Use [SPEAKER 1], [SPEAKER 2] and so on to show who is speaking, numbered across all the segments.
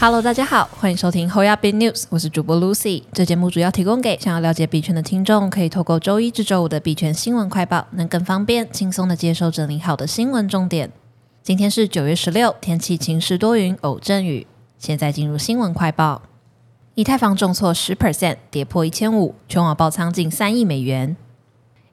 [SPEAKER 1] Hello，大家好，欢迎收听 Hoya Big News，我是主播 Lucy。这节目主要提供给想要了解币圈的听众，可以透过周一至周五的币圈新闻快报，能更方便、轻松的接收整理好的新闻重点。今天是九月十六，天气晴时多云，偶阵雨。现在进入新闻快报。以太坊重挫十 percent，跌破一千五，全网爆仓近三亿美元。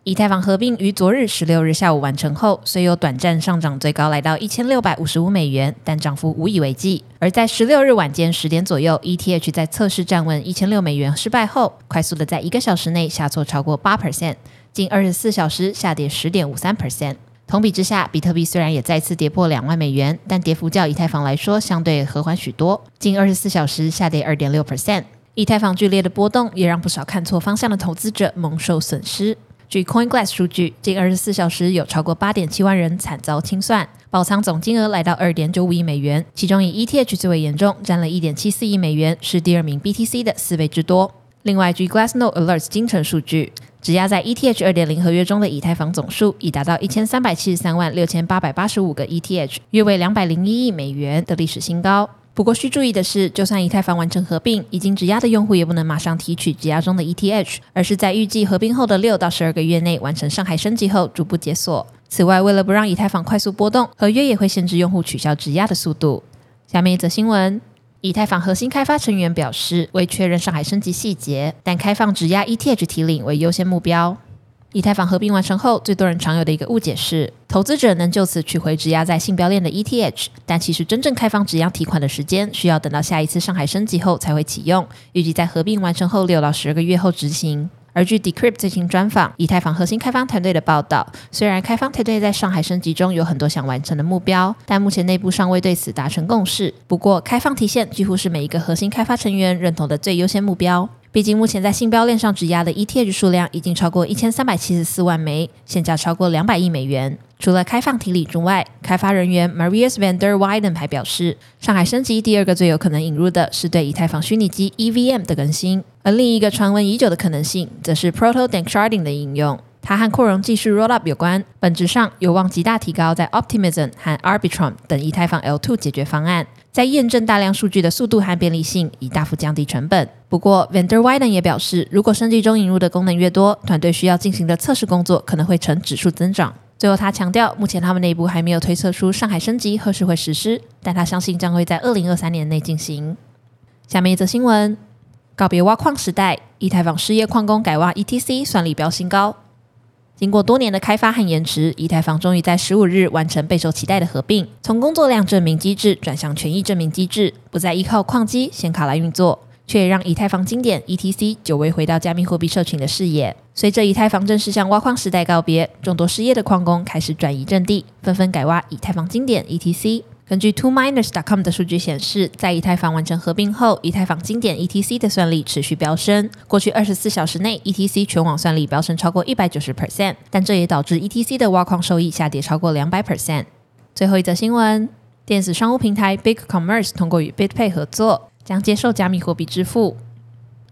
[SPEAKER 1] 以太坊合并于昨日十六日下午完成后，虽有短暂上涨，最高来到一千六百五十五美元，但涨幅无以为继。而在十六日晚间十点左右，ETH 在测试站稳一千六美元失败后，快速的在一个小时内下挫超过八 percent，近二十四小时下跌十点五三 percent。同比之下，比特币虽然也再次跌破两万美元，但跌幅较以太坊来说相对和缓许多，近二十四小时下跌二点六 percent。以太坊剧烈的波动也让不少看错方向的投资者蒙受损失。据 CoinGlass 数据，近二十四小时有超过八点七万人惨遭清算，爆仓总金额来到二点九五亿美元，其中以 ETH 最为严重，占了一点七四亿美元，是第二名 BTC 的四倍之多。另外，据 Glassnode Alerts 精城数据，质押在 ETH 二点零合约中的以太坊总数已达到一千三百七十三万六千八百八十五个 ETH，约为两百零一亿美元的历史新高。不过需注意的是，就算以太坊完成合并，已经质押的用户也不能马上提取质押中的 ETH，而是在预计合并后的六到十二个月内完成上海升级后逐步解锁。此外，为了不让以太坊快速波动，合约也会限制用户取消质押的速度。下面一则新闻：以太坊核心开发成员表示，未确认上海升级细节，但开放质押 ETH 提领为优先目标。以太坊合并完成后，最多人常有的一个误解是，投资者能就此取回质押在信标链的 ETH，但其实真正开放质押提款的时间，需要等到下一次上海升级后才会启用，预计在合并完成后六到十二个月后执行。而据 Decrypt 最新专访以太坊核心开发团队的报道，虽然开放团队在上海升级中有很多想完成的目标，但目前内部尚未对此达成共识。不过，开放提现几乎是每一个核心开发成员认同的最优先目标。毕竟，目前在信标链上质押的 ETH 数量已经超过一千三百七十四万枚，现价超过两百亿美元。除了开放提理之外，开发人员 Marius van der Weyden 还表示，上海升级第二个最有可能引入的是对以太坊虚拟机 EVM 的更新，而另一个传闻已久的可能性，则是 Proto Danksharding 的应用。它和扩容技术 Rollup 有关，本质上有望极大提高在 Optimism 和 Arbitrum 等以太坊 L2 解决方案，在验证大量数据的速度和便利性，以大幅降低成本。不过 v a n d e r Widen 也表示，如果升级中引入的功能越多，团队需要进行的测试工作可能会呈指数增长。最后，他强调，目前他们内部还没有推测出上海升级何时会实施，但他相信将会在二零二三年内进行。下面一则新闻：告别挖矿时代，以太坊失业矿工改挖 ETC，算力飙新高。经过多年的开发和延迟，以太坊终于在十五日完成备受期待的合并，从工作量证明机制转向权益证明机制，不再依靠矿机显卡来运作，却也让以太坊经典 ETC 久违回到加密货币社群的视野。随着以太坊正式向挖矿时代告别，众多失业的矿工开始转移阵地，纷纷改挖以太坊经典 ETC。根据 TwoMiners.com 的数据显示，在以太坊完成合并后，以太坊经典 ETC 的算力持续飙升。过去二十四小时内，ETC 全网算力飙升超过一百九十 percent，但这也导致 ETC 的挖矿收益下跌超过两百 percent。最后一则新闻：电子商务平台 BigCommerce 通过与 BitPay 合作，将接受加密货币支付。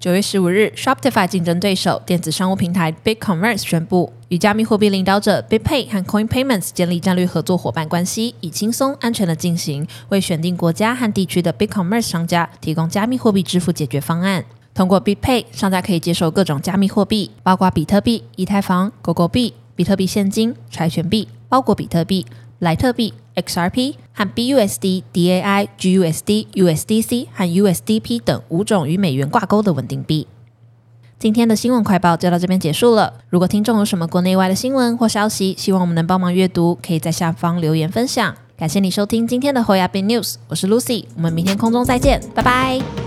[SPEAKER 1] 九月十五日，Shopify 竞争对手电子商务平台 BigCommerce 宣布，与加密货币领导者 BitPay 和 Coin Payments 建立战略合作伙伴关系，以轻松安全的进行为选定国家和地区的 BigCommerce 商家提供加密货币支付解决方案。通过 BitPay，商家可以接受各种加密货币，包括比特币、以太坊、狗狗币、比特币现金、柴犬币、包裹比特币。莱特币、XRP 和 BUSD、DAI、GUSD、USDC 和 USDP 等五种与美元挂钩的稳定币。今天的新闻快报就到这边结束了。如果听众有什么国内外的新闻或消息，希望我们能帮忙阅读，可以在下方留言分享。感谢你收听今天的侯亚斌 News，我是 Lucy，我们明天空中再见，拜拜。